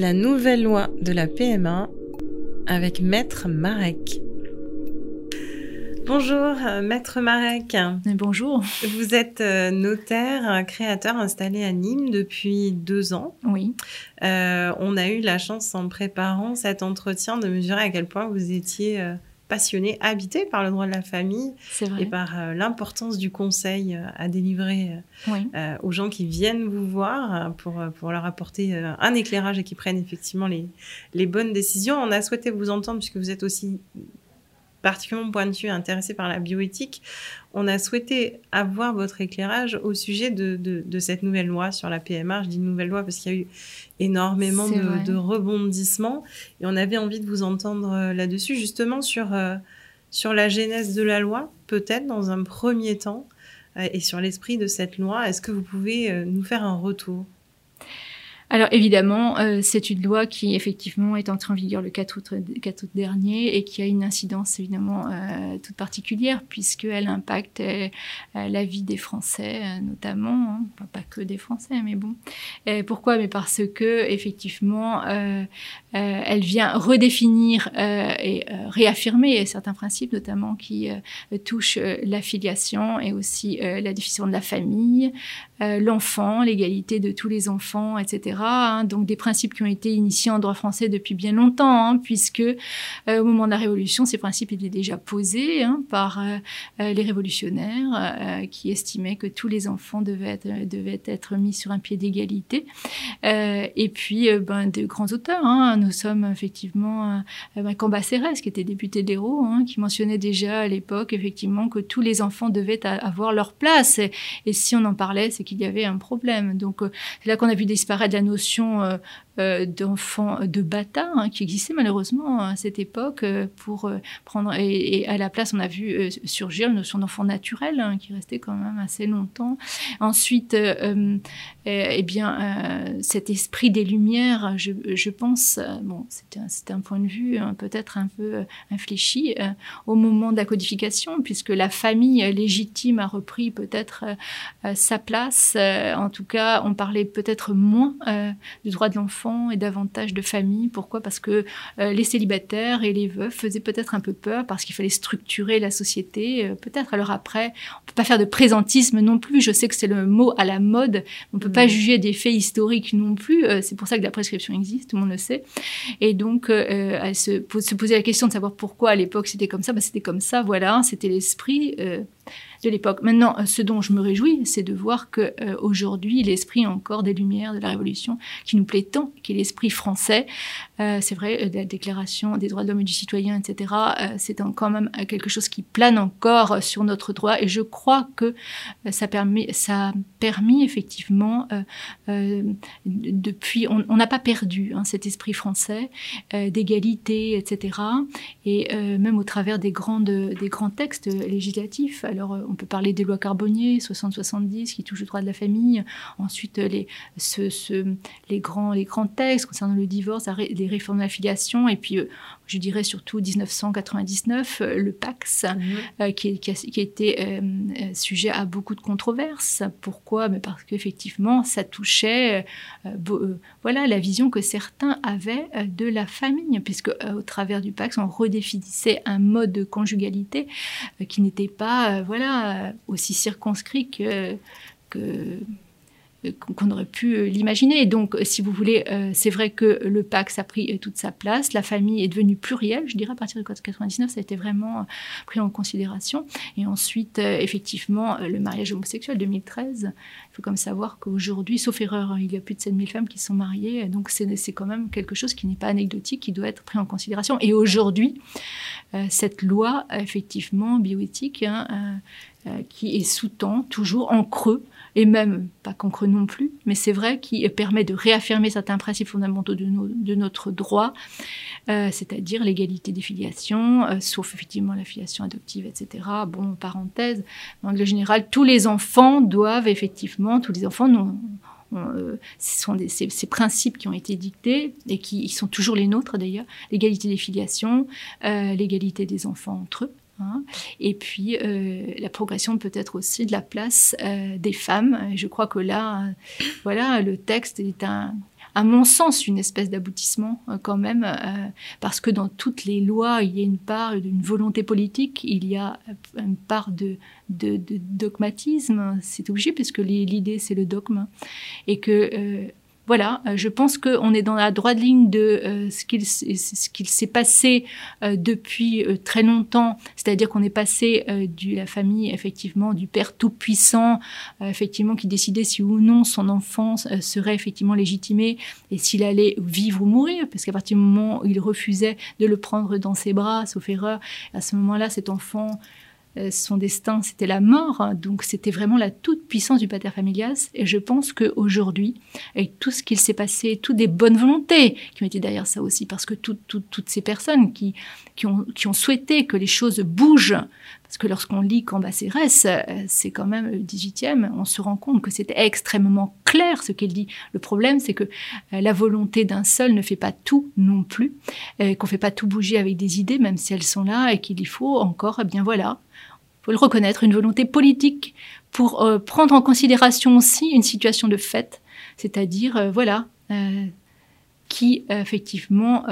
La nouvelle loi de la PMA avec Maître Marek. Bonjour, euh, Maître Marek. Bonjour. Vous êtes euh, notaire, créateur installé à Nîmes depuis deux ans. Oui. Euh, on a eu la chance en préparant cet entretien de mesurer à quel point vous étiez passionné, habité par le droit de la famille et par euh, l'importance du conseil euh, à délivrer euh, aux gens qui viennent vous voir pour, pour leur apporter un éclairage et qui prennent effectivement les, les bonnes décisions. On a souhaité vous entendre puisque vous êtes aussi particulièrement pointu et intéressé par la bioéthique, on a souhaité avoir votre éclairage au sujet de, de, cette nouvelle loi sur la PMA. Je dis nouvelle loi parce qu'il y a eu énormément de, de, rebondissements et on avait envie de vous entendre euh, là-dessus, justement sur, euh, sur la genèse de la loi, peut-être dans un premier temps, euh, et sur l'esprit de cette loi. Est-ce que vous pouvez nous faire un retour? Alors évidemment, euh, c'est une loi qui effectivement est entrée en vigueur le 4 août, 4 août dernier et qui a une incidence évidemment euh, toute particulière puisqu'elle impacte euh, la vie des Français notamment, hein. pas que des Français, mais bon. Et pourquoi? Mais parce que effectivement, elle vient redéfinir et réaffirmer certains principes, notamment qui touchent l'affiliation et aussi la définition de la famille, l'enfant, l'égalité de tous les enfants, etc. Hein, donc des principes qui ont été initiés en droit français depuis bien longtemps, hein, puisque euh, au moment de la Révolution, ces principes étaient déjà posés hein, par euh, euh, les révolutionnaires qui estimaient que tous les enfants devaient être, mis sur un pied d'égalité. et puis, ben, de grands auteurs. nous sommes effectivement ben, Cambacérès, qui était député de l'Hérault, qui mentionnait déjà à l'époque effectivement que tous les enfants devaient avoir leur place. Et, et si on en parlait, c'est qu'il y avait un problème. Donc, c'est là qu'on a vu disparaître la notion euh, d'enfants de bâtards hein, qui existait malheureusement à cette époque euh, pour euh, prendre et, à la place on a vu surgir la notion d'enfant naturel hein, qui restait quand même assez longtemps. Ensuite, eh bien cet esprit des lumières, je, pense, bon c'était un, un, point de vue hein, peut-être un peu infléchi au moment de la codification puisque la famille légitime a repris peut-être sa place. en tout cas, on parlait peut-être moins du droit de l'enfant et davantage de familles. Pourquoi? Parce que euh, les célibataires et les veufs faisaient peut-être un peu peur parce qu'il fallait structurer la société. Euh, peut-être alors après, on peut pas faire de présentisme non plus. Je sais que c'est le mot à la mode. On peut pas mm. juger des faits historiques non plus. Euh, c'est pour ça que la prescription existe, tout le monde le sait. Et donc, se, se, poser la question de savoir pourquoi à l'époque c'était comme ça. Bah, c'était comme ça, voilà. C'était l'esprit de l'époque. Maintenant, euh, ce dont je me réjouis, c'est de voir que euh, aujourd'hui, l'esprit encore des Lumières, de la Révolution, qui nous plaît tant, qui est l'esprit français, euh, c'est vrai, la Déclaration des droits de l'homme et du citoyen, etc., c'est quand même quelque chose qui plane encore sur notre droit, et je crois que ça a permis effectivement, depuis, on n'a pas perdu hein, cet esprit français d'égalité, etc., et même au travers des des grands textes législatifs. Alors, on peut parler des lois Carbonnier, 60-70, qui touchent le droit de la famille. Ensuite, les, les, grands, textes concernant le divorce, les réformes de l'affiliation. Et puis, euh, je dirais surtout 1999, euh, le Pax, mhm. euh, qui, qui, a, qui, été sujet à beaucoup de controverses. Pourquoi? Mais Parce qu'effectivement, ça touchait voilà, la vision que certains avaient de la famille, puisque au travers du Pax, on redéfinissait un mode de conjugalité qui n'était pas voilà, euh, aussi circonscrit que, qu'on aurait pu euh, l'imaginer. Donc, si vous voulez, euh, c'est vrai que le Pax a pris toute sa place, la famille est devenue plurielle, je dirais à partir de 1999, ça a été vraiment pris en considération. Et ensuite, effectivement, le mariage homosexuel 2013, il faut comme savoir qu'aujourd'hui, sauf erreur, il y a plus de 7000 femmes qui sont mariées, donc c'est quand même quelque chose qui n'est pas anecdotique, qui doit être pris en considération. Et aujourd'hui, cette loi, effectivement, bioéthique, hein, euh, qui est sous-tend toujours en creux, et même pas qu'en creux non plus, mais c'est vrai qui permet de réaffirmer certains principes fondamentaux de, notre droit, euh, c'est-à-dire l'égalité des filiations, euh, sauf effectivement la filiation adoptive, etc. Bon, parenthèse, en règle générale, tous les enfants doivent effectivement, tous les enfants ce sont des, ces, principes qui ont été dictés et qui sont toujours les nôtres d'ailleurs, l'égalité des filiations, l'égalité des enfants entre eux, Hein. Et puis euh, la progression peut-être aussi de la place euh, des femmes. Je crois que là, voilà, le texte est un, à mon sens, une espèce d'aboutissement quand même, parce que dans toutes les lois, il y a une part d'une volonté politique, il y a une part de dogmatisme, c'est obligé, puisque l'idée, c'est le dogme, et que voilà, euh, je pense qu'on est dans la droite ligne de euh, ce qu'il s'est passé euh, depuis très longtemps, c'est-à-dire qu'on est passé de la famille effectivement du père tout puissant, effectivement qui décidait si ou non son enfant serait effectivement légitimé et s'il allait vivre ou mourir, parce qu'à partir du moment où il refusait de le prendre dans ses bras, sauf erreur, à ce moment-là, cet enfant son destin, c'était la mort. Hein. Donc, c'était vraiment la toute puissance du pater familias. Et je pense qu'aujourd'hui, avec tout ce qu'il s'est passé, toutes des bonnes volontés qui ont été derrière ça aussi, parce que toutes ces personnes qui, qui, ont, qui ont souhaité que les choses bougent, parce que lorsqu'on lit Cambacérès, euh, c'est quand même le 18e, on se rend compte que c'était extrêmement clair ce qu'il dit. Le problème, c'est que euh, la volonté d'un seul ne fait pas tout non plus, qu'on fait pas tout bouger avec des idées, même si elles sont là, et qu'il y faut encore, eh bien voilà, faut le reconnaître, une volonté politique pour euh, prendre en considération aussi une situation de fait, c'est-à-dire, euh, voilà, euh, qui effectivement,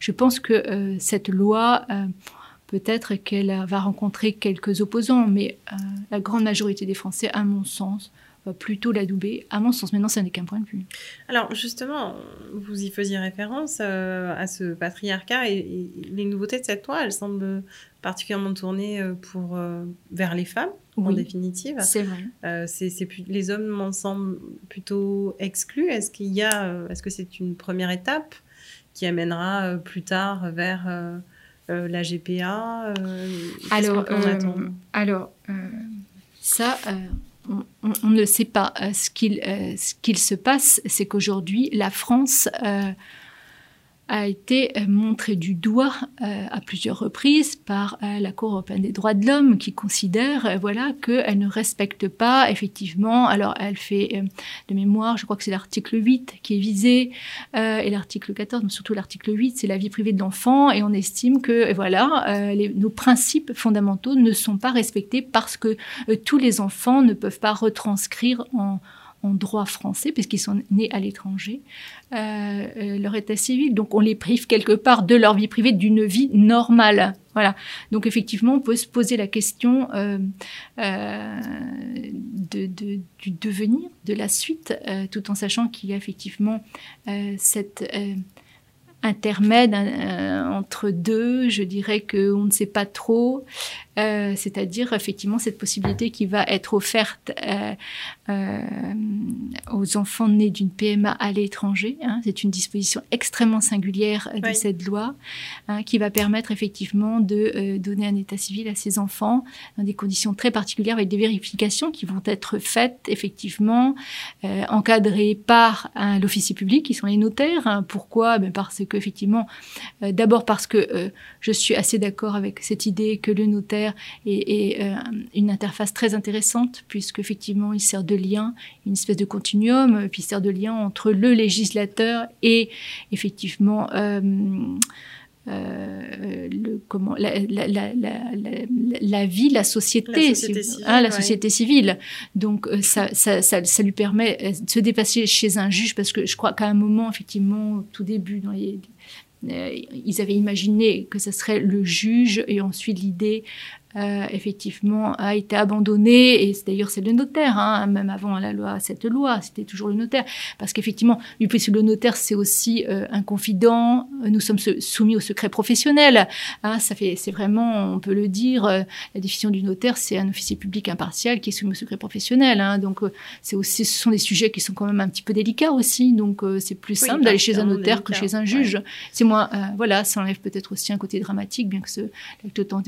je pense que cette loi, peut-être qu'elle va rencontrer quelques opposants, mais la grande majorité des Français, à mon sens, plutôt l'adouber. À mon sens, maintenant, ça n'est qu'un point de vue. Alors, justement, vous y faisiez référence à ce patriarcat et, et, les nouveautés de cette loi, elles semblent particulièrement tournée euh, pour, euh, vers les femmes, en définitive. C'est vrai. Euh, c'est, les hommes m'en semblent plutôt exclus. Est-ce qu'il y a, est-ce que c'est une première étape qui amènera plus tard vers la GPA Alors, alors ça, on, ne sait pas. ce, qu'il, ce qu'il se passe, c'est qu'aujourd'hui, la France a été euh, montré du doigt euh, à plusieurs reprises par euh, la Cour européenne des droits de l'homme qui considère voilà qu'elle ne respecte pas effectivement alors elle fait de mémoire je crois que c'est l'article 8 qui est visé et l'article 14 mais surtout l'article 8 c'est la vie privée de l'enfant et on estime que voilà nos principes fondamentaux ne sont pas respectés parce que tous les enfants ne peuvent pas retranscrire en en droit français, puisqu'ils sont nés à l'étranger, euh, euh, leur état civil. Donc on les prive quelque part de leur vie privée, d'une vie normale. Voilà. Donc effectivement, on peut se poser la question euh, de, du devenir, de la suite, tout en sachant qu'il y a effectivement cette intermède entre deux. Je dirais qu'on ne sait pas trop. Euh, c'est-à-dire effectivement cette possibilité qui va être offerte euh, euh, aux enfants nés d'une PMA à l'étranger. Hein. C'est une disposition extrêmement singulière de cette loi hein, qui va permettre effectivement de donner un état civil à ces enfants dans des conditions très particulières avec des vérifications qui vont être faites effectivement encadrées par l'officier public qui sont les notaires. Hein. Pourquoi? Ben Parce que effectivement, d'abord parce que je suis assez d'accord avec cette idée que le notaire et, euh, une interface très intéressante puisque effectivement il sert de lien, une espèce de continuum, puis il sert de lien entre le législateur et effectivement euh, euh, le, comment, la, la, la, la, vie, la société, la société, civile, hein, société civile. Donc ça, ça, ça, ça, lui permet de se dépasser chez un juge parce que je crois qu'à un moment, effectivement, au tout début, dans les, euh, ils avaient imaginé que ce serait le juge et ensuite l'idée euh, effectivement a été abandonnée et d'ailleurs c'est le notaire hein, même avant la loi cette loi c'était toujours le notaire. Parce qu'effectivement puisque le notaire c'est aussi euh, un confident. Nous sommes soumis au secret professionnel. Hein, ça fait c'est vraiment on peut le dire la définition du notaire c'est un officier public impartial qui est soumis au secret professionnel hein, donc c'est aussi ce sont des sujets qui sont quand même un petit peu délicats aussi. Donc c'est plus simple d'aller chez un notaire que chez un juge. C'est moins voilà ça enlève peut-être aussi un côté dramatique bien que ce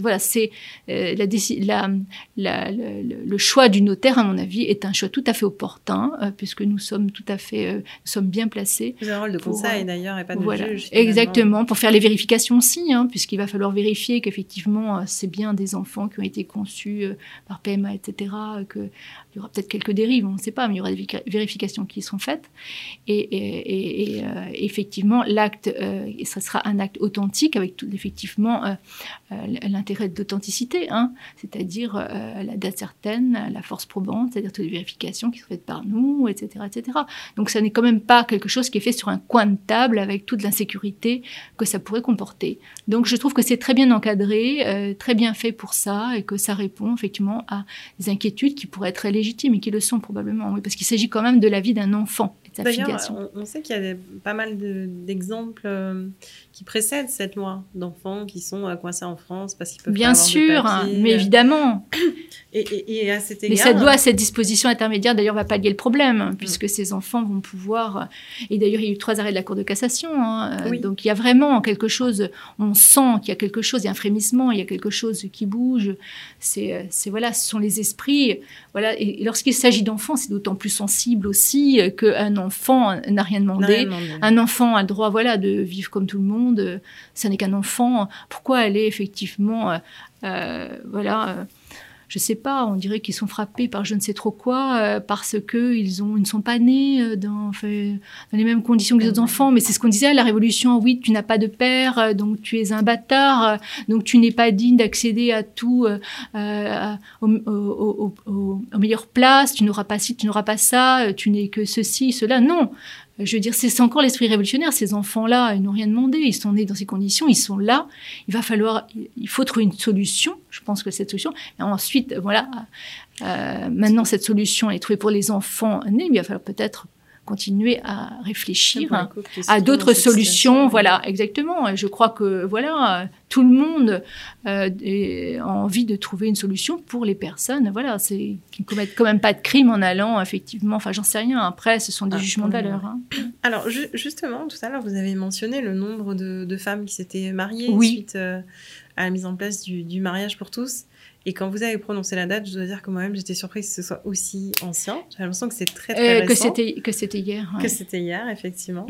voilà c'est euh, la, la, le, choix du notaire, à mon avis, est un choix tout à fait opportun, euh, puisque nous sommes tout à fait, euh, nous sommes bien placés. Avez un rôle de conseil d'ailleurs et pas de voilà, juge. Exactement, pour faire les vérifications aussi, hein, puisqu'il va falloir vérifier qu'effectivement c'est bien des enfants qui ont été conçus par PMA, etc., que il y aura peut-être quelques dérives, on ne sait pas, mais il y aura des vérifications qui seront faites. Et, effectivement, l'acte, ce sera un acte authentique avec tout, effectivement l'intérêt d'authenticité hein, c'est-à-dire la date certaine, la force probante, c'est-à-dire toutes les vérifications qui sont faites par nous, etc., etc. Donc ça n'est quand même pas quelque chose qui est fait sur un coin de table avec toute l'insécurité que ça pourrait comporter. Donc je trouve que c'est très bien encadré, très bien fait pour ça et que ça répond effectivement à des inquiétudes qui pourraient être légitimes et qui le sont probablement, parce qu'il s'agit quand même de la vie d'un enfant. D'ailleurs, on, sait qu'il y a pas mal d'exemples euh, qui précèdent cette loi d'enfants qui sont euh, coincés en France parce qu'ils peuvent Bien pas sûr, avoir mais évidemment. Et, à cet égard, mais cette loi, cette disposition intermédiaire, d'ailleurs, va pallier le problème, mm. puisque ces enfants vont pouvoir. Et d'ailleurs, il y a eu trois arrêts de la Cour de cassation. Hein, euh, donc, il y a vraiment quelque chose. On sent qu'il y a quelque chose, il y a un frémissement, il y a quelque chose qui bouge. C'est, voilà, ce sont les esprits. Voilà. Et lorsqu'il s'agit d'enfants, c'est d'autant plus sensible aussi qu'un enfant n'a rien demandé. Un enfant a le droit, voilà, de vivre comme tout le monde. Ça n'est qu'un enfant. Pourquoi aller effectivement, euh, euh, voilà je sais pas, on dirait qu'ils sont frappés par je ne sais trop quoi, euh, parce que ils, ont, ils ne sont pas nés euh, dans, dans les mêmes conditions que les autres enfants. Mais c'est ce qu'on disait à la Révolution, oui, tu n'as pas de père, euh, donc tu es un bâtard, donc tu n'es pas digne d'accéder à tout, aux, aux, meilleures places, tu n'auras pas ci, tu n'auras pas ça, tu n'es que ceci, cela. Non, je veux dire, c'est encore l'esprit révolutionnaire. Ces enfants-là, ils n'ont rien demandé. Ils sont nés dans ces conditions. Ils sont là. Il va falloir, il faut trouver une solution. Je pense que cette solution. Et ensuite, voilà. Euh, maintenant, cette solution est trouvée pour les enfants nés. Il va falloir peut-être continuer à réfléchir à d'autres solutions. Voilà, exactement. Je crois que voilà, tout le monde euh, a envie de trouver une solution pour les personnes. Voilà, c'est qui ne commettent quand même pas de crime en allant effectivement. Enfin, j'en sais rien. Après, ce sont des ah, jugements de valeur. Hein. Alors, justement, tout à l'heure, vous avez mentionné le nombre de, femmes qui s'étaient mariées suite euh, à la mise en place du, du mariage pour tous. Et quand vous avez prononcé la date, je dois dire que moi-même, j'étais surprise que ce soit aussi ancien. J'ai l'impression que c'est très, très euh, récent. Que c'était hier. Que c'était hier, effectivement.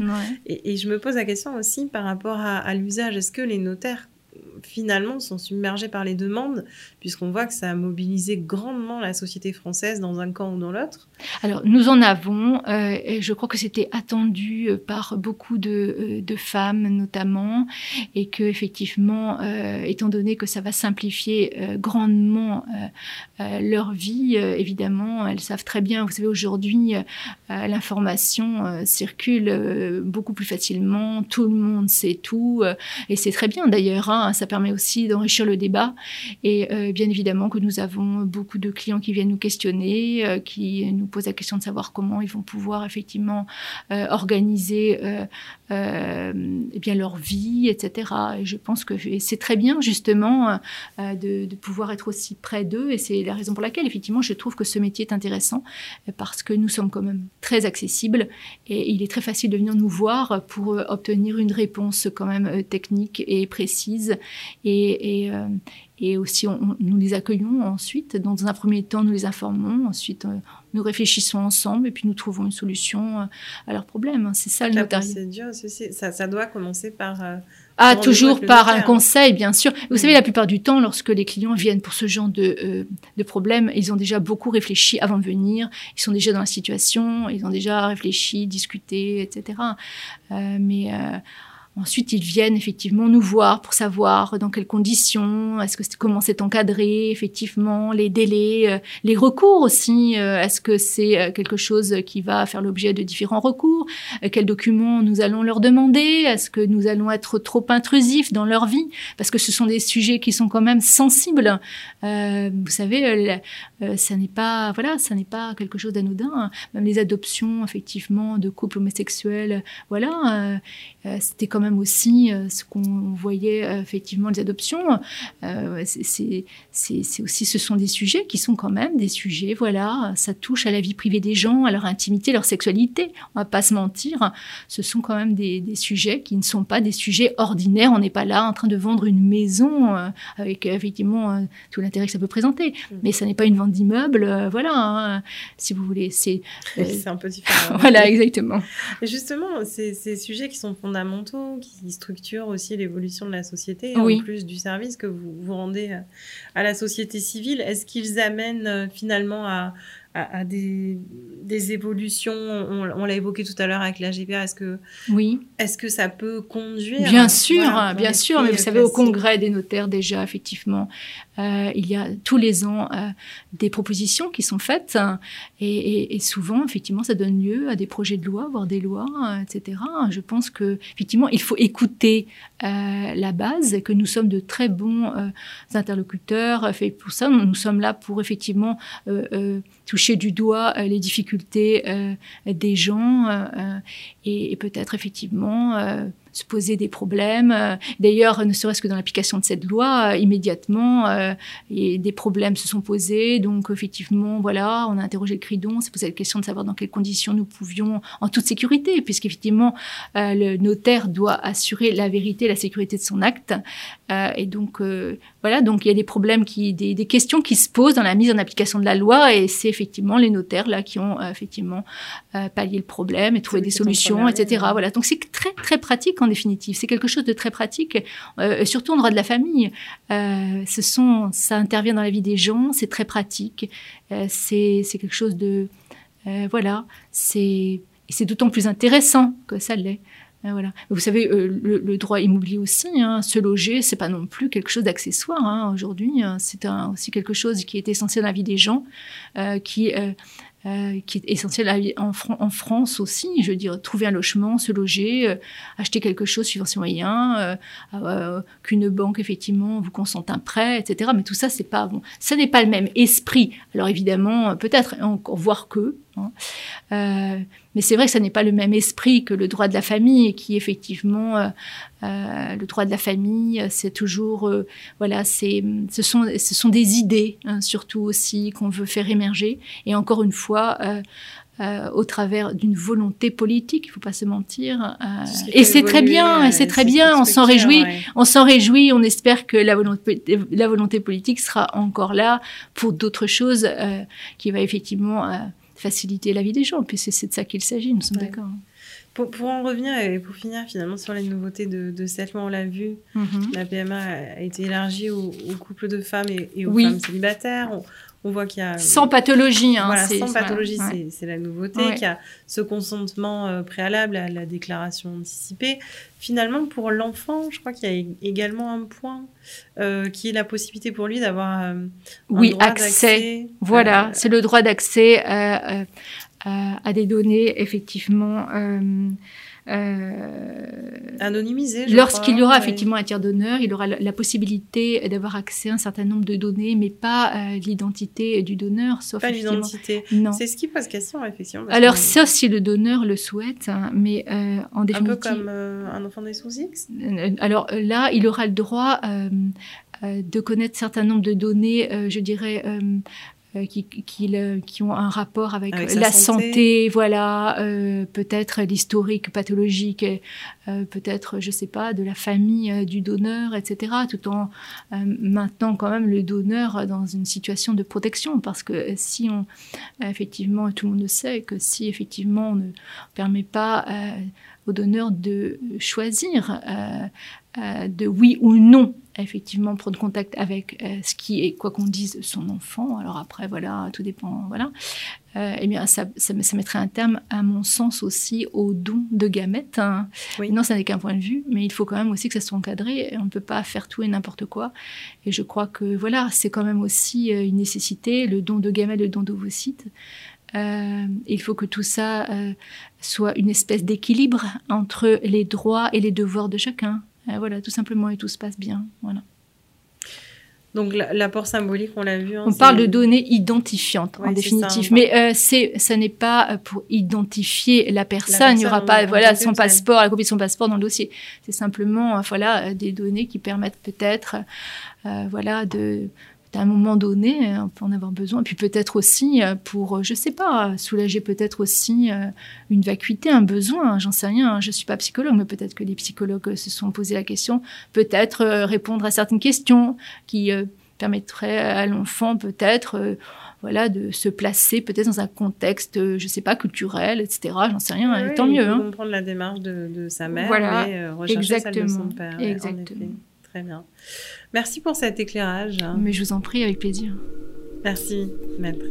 Et, et, je me pose la question aussi par rapport à, à l'usage. Est-ce que les notaires finalement sont submergés par les demandes, puisqu'on voit que ça a mobilisé grandement la société française dans un camp ou dans l'autre. Alors, nous en avons, euh, et je crois que c'était attendu euh, par beaucoup de, euh, femmes notamment, et que effectivement, étant donné que ça va simplifier grandement leur vie, évidemment, elles savent très bien, vous savez, aujourd'hui, l'information circule beaucoup plus facilement, tout le monde sait tout, et c'est très bien d'ailleurs, hein, permet aussi d'enrichir le débat. Et euh, bien évidemment que nous avons beaucoup de clients qui viennent nous questionner, euh, qui nous posent la question de savoir comment ils vont pouvoir effectivement euh, organiser bien leur vie, etc. Et je pense que c'est très bien justement de, de, pouvoir être aussi près d'eux. Et c'est la raison pour laquelle effectivement je trouve que ce métier est intéressant parce que nous sommes quand même très accessibles et il est très facile de venir nous voir pour obtenir une réponse quand même technique et précise et, euh, et, aussi, nous les accueillons ensuite. Dans un premier temps, nous les informons. Ensuite, euh, nous réfléchissons ensemble et puis nous trouvons une solution euh, à leurs problèmes. C'est ça le notariat. Ça, ça doit commencer par... ah, toujours par un conseil, bien sûr. Vous savez, la plupart du temps, lorsque les clients viennent pour ce genre de, de problème, ils ont déjà beaucoup réfléchi avant de venir. Ils sont déjà dans la situation, ils ont déjà réfléchi, discuté, etc. mais Ensuite, ils viennent effectivement nous voir pour savoir dans quelles conditions, est-ce que comment c'est encadré, effectivement, les délais, euh, les recours aussi. Euh, est-ce que c'est euh, quelque chose qui va faire l'objet de différents recours Quels documents nous allons leur demander Est-ce que nous allons être trop intrusifs dans leur vie Parce que ce sont des sujets qui sont quand même sensibles. vous savez, ça n'est pas voilà, ça n'est pas quelque chose d'anodin. Même les adoptions, effectivement, de couples homosexuels, voilà, c'était quand même aussi euh, ce qu'on voyait euh, effectivement les adoptions. Euh, c'est aussi, ce sont des sujets qui sont quand même des sujets, voilà, ça touche à la vie privée des gens, à leur intimité, leur sexualité. On va pas se mentir, ce sont quand même des, des sujets qui ne sont pas des sujets ordinaires. On n'est pas là en train de vendre une maison avec effectivement tout l'intérêt que ça peut présenter, mm. mais ça n'est pas une vente d'immeuble, voilà, hein, si vous voulez. C'est un peu différent. voilà, exactement. Justement, ces sujets qui sont fondamentaux qui structure aussi l'évolution de la société, en plus du service que vous vous rendez à la société civile. Est-ce qu'ils amènent euh, finalement à, à, des, des, évolutions On, l'a évoqué tout à l'heure avec la GPA. Est-ce que, oui. est que ça peut conduire Bien sûr, bien sûr. Mais vous savez, au congrès des notaires, déjà, effectivement, euh, il y a tous les ans euh, des propositions qui sont faites. et, et, souvent, effectivement, ça donne lieu à des projets de loi, voire des lois, etc. Je pense que, effectivement, il faut écouter euh, la base, que nous sommes de très bons interlocuteurs. Fait pour ça, nous, sommes là pour, effectivement, toucher du doigt euh, les difficultés euh, des gens euh, et, et peut-être effectivement se poser des problèmes. Euh, d'ailleurs, ne serait-ce que dans l'application de cette loi, euh, immédiatement, euh, des problèmes se sont posés. Donc, effectivement, voilà, on a interrogé le CRIDON, s'est posé la question de savoir dans quelles conditions nous pouvions, en toute sécurité, puisqu'effectivement, le notaire doit assurer la vérité, la sécurité de son acte. et donc, voilà, donc il y a des problèmes, qui, des, des, questions qui se posent dans la mise en application de la loi, et c'est effectivement les notaires là qui ont effectivement pallié le problème et trouvé des solutions, etc. Voilà, donc c'est très très pratique en définitive. C'est quelque chose de très pratique, euh, surtout en droit de la famille. Euh, ce sont, ça intervient dans la vie des gens, c'est très pratique. Euh, c'est quelque chose de, voilà, c'est d'autant plus intéressant que ça l'est. Voilà. Vous savez, le, droit immobilier aussi, hein, se loger, c'est pas non plus quelque chose d'accessoire hein, aujourd'hui. Hein. c'est aussi quelque chose qui est essentiel dans la vie des gens, qui euh, qui est essentiel en, en, France aussi. Je veux dire, trouver un logement, se loger, euh, acheter quelque chose suivant ses moyens, euh, qu'une banque effectivement vous consente un prêt, etc. Mais tout ça, c'est pas bon. Ça n'est pas le même esprit. Alors évidemment, peut-être encore voir que. Hein. Mais c'est vrai que ça n'est pas le même esprit que le droit de la famille, qui effectivement, euh, euh, le droit de la famille, c'est toujours, euh, voilà, c'est, ce sont, ce sont des idées hein, surtout aussi qu'on veut faire émerger. Et encore une fois. au travers d'une volonté politique, il faut pas se mentir. et c'est très bien, c'est très bien. On s'en réjouit, on s'en réjouit. On espère que la volonté, la volonté politique sera encore là pour d'autres choses qui va effectivement faciliter la vie des gens. Puis c'est de ça qu'il s'agit, nous sommes d'accord. Pour, pour, en revenir et pour finir finalement sur les nouveautés de, de cette loi, on l'a vu, mhm. la PMA a été élargie aux, couples de femmes et, aux femmes célibataires. On voit qu'il y a... Sans pathologie. Hein, voilà, sans pathologie, c'est la nouveauté, qu'il y a ce consentement euh, préalable à la déclaration anticipée. Finalement, pour l'enfant, je crois qu'il y a également un point euh, qui est la possibilité pour lui d'avoir euh, oui, accès. Voilà, c'est le droit d'accès à, à, des données, effectivement Anonymisé. Lorsqu'il y aura effectivement un tiers d'honneur, il aura la, possibilité d'avoir accès à un certain nombre de données, mais pas euh, l'identité du donneur, sauf pas l'identité. Non. C'est ce qui pose question effectivement. Alors sauf si le donneur le souhaite, hein, mais euh, en définitive. Un peu comme un enfant né sous X? Alors là, il aura le droit de connaître un certain nombre de données, je dirais, euh, qui, qui, qui, ont un rapport avec, la santé, voilà, euh, peut-être l'historique pathologique, euh, peut-être, je sais pas, de la famille du donneur, etc. Tout en maintenant quand même le donneur dans une situation de protection, parce que si on, effectivement, tout le monde le sait, que si effectivement on ne permet pas au donneur de choisir de oui ou non effectivement prendre contact avec euh, ce qui est, quoi qu'on dise, son enfant. Alors après, voilà, tout dépend, voilà. Euh, eh bien, ça, ça, mettrait un terme, à mon sens, aussi au don de gamètes. Hein. Non, ça n'est qu'un point de vue, mais il faut quand même aussi que ça soit encadré. On ne peut pas faire tout et n'importe quoi. Et je crois que, voilà, c'est quand même aussi euh, une nécessité, le don de gamètes, le don d'ovocytes. Euh, il faut que tout ça euh, soit une espèce d'équilibre entre les droits et les devoirs de chacun. Euh, voilà, tout simplement, et tout se passe bien. Voilà. Donc l'apport symbolique, on l'a vu. Hein, on parle de données identifiantes en définitive, mais euh, c'est, ça n'est pas euh, pour identifier la personne. Il n'y aura pas, voilà, son passeport, la copie de son passeport dans le dossier. C'est simplement, voilà, des données qui permettent peut-être, voilà, de à un moment donné, euh, on peut en avoir besoin. Et puis peut-être aussi euh, pour, euh, je sais pas, soulager peut-être aussi une vacuité, un besoin, j'en sais rien. Je suis pas psychologue, mais peut-être que les psychologues se sont posé la question. Peut-être répondre à certaines questions qui permettraient à l'enfant peut-être voilà, de se placer peut-être dans un contexte, je sais pas, culturel, etc. J'en sais rien, tant mieux. Hein. comprendre la démarche de, sa mère voilà, exactement, son père. Exactement. Très bien. Merci pour cet éclairage. Mais je vous en prie, avec plaisir. Merci, maître.